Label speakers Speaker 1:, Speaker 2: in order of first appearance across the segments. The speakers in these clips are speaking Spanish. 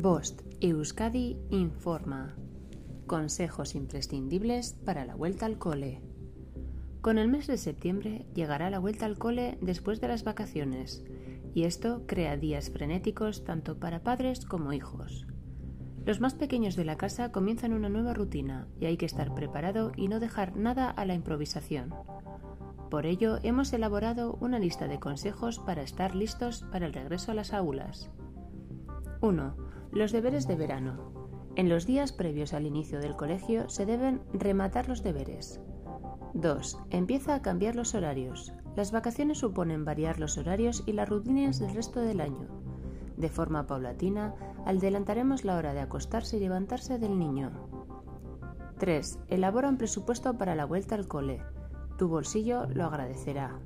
Speaker 1: Bost Euskadi informa. Consejos imprescindibles para la vuelta al cole. Con el mes de septiembre llegará la vuelta al cole después de las vacaciones, y esto crea días frenéticos tanto para padres como hijos. Los más pequeños de la casa comienzan una nueva rutina y hay que estar preparado y no dejar nada a la improvisación. Por ello, hemos elaborado una lista de consejos para estar listos para el regreso a las aulas. 1. Los deberes de verano. En los días previos al inicio del colegio se deben rematar los deberes. 2. Empieza a cambiar los horarios. Las vacaciones suponen variar los horarios y las rutinas del resto del año. De forma paulatina, adelantaremos la hora de acostarse y levantarse del niño. 3. Elabora un presupuesto para la vuelta al cole. Tu bolsillo lo agradecerá.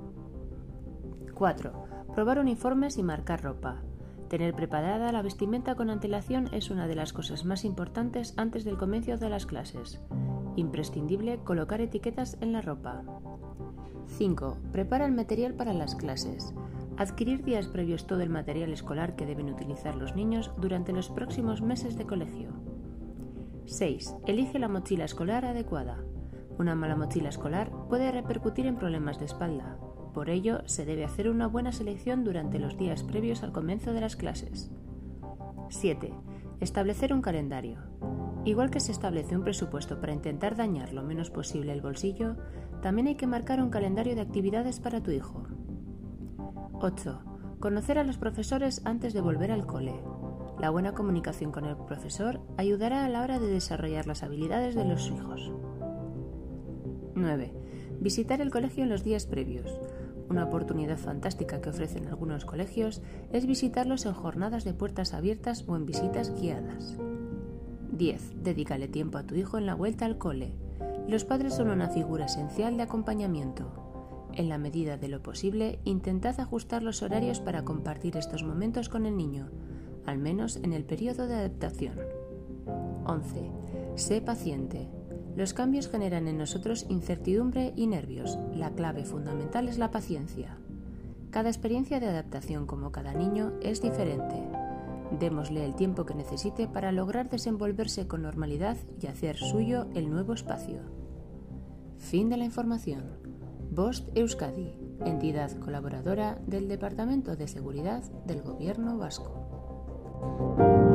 Speaker 1: 4. Probar uniformes y marcar ropa. Tener preparada la vestimenta con antelación es una de las cosas más importantes antes del comienzo de las clases. Imprescindible colocar etiquetas en la ropa. 5. Prepara el material para las clases. Adquirir días previos todo el material escolar que deben utilizar los niños durante los próximos meses de colegio. 6. Elige la mochila escolar adecuada. Una mala mochila escolar puede repercutir en problemas de espalda. Por ello, se debe hacer una buena selección durante los días previos al comienzo de las clases. 7. Establecer un calendario. Igual que se establece un presupuesto para intentar dañar lo menos posible el bolsillo, también hay que marcar un calendario de actividades para tu hijo. 8. Conocer a los profesores antes de volver al cole. La buena comunicación con el profesor ayudará a la hora de desarrollar las habilidades de los hijos. 9. Visitar el colegio en los días previos. Una oportunidad fantástica que ofrecen algunos colegios es visitarlos en jornadas de puertas abiertas o en visitas guiadas. 10. Dedícale tiempo a tu hijo en la vuelta al cole. Los padres son una figura esencial de acompañamiento. En la medida de lo posible, intentad ajustar los horarios para compartir estos momentos con el niño, al menos en el periodo de adaptación. 11. Sé paciente. Los cambios generan en nosotros incertidumbre y nervios. La clave fundamental es la paciencia. Cada experiencia de adaptación como cada niño es diferente. Démosle el tiempo que necesite para lograr desenvolverse con normalidad y hacer suyo el nuevo espacio. Fin de la información. Bost Euskadi, entidad colaboradora del Departamento de Seguridad del Gobierno Vasco.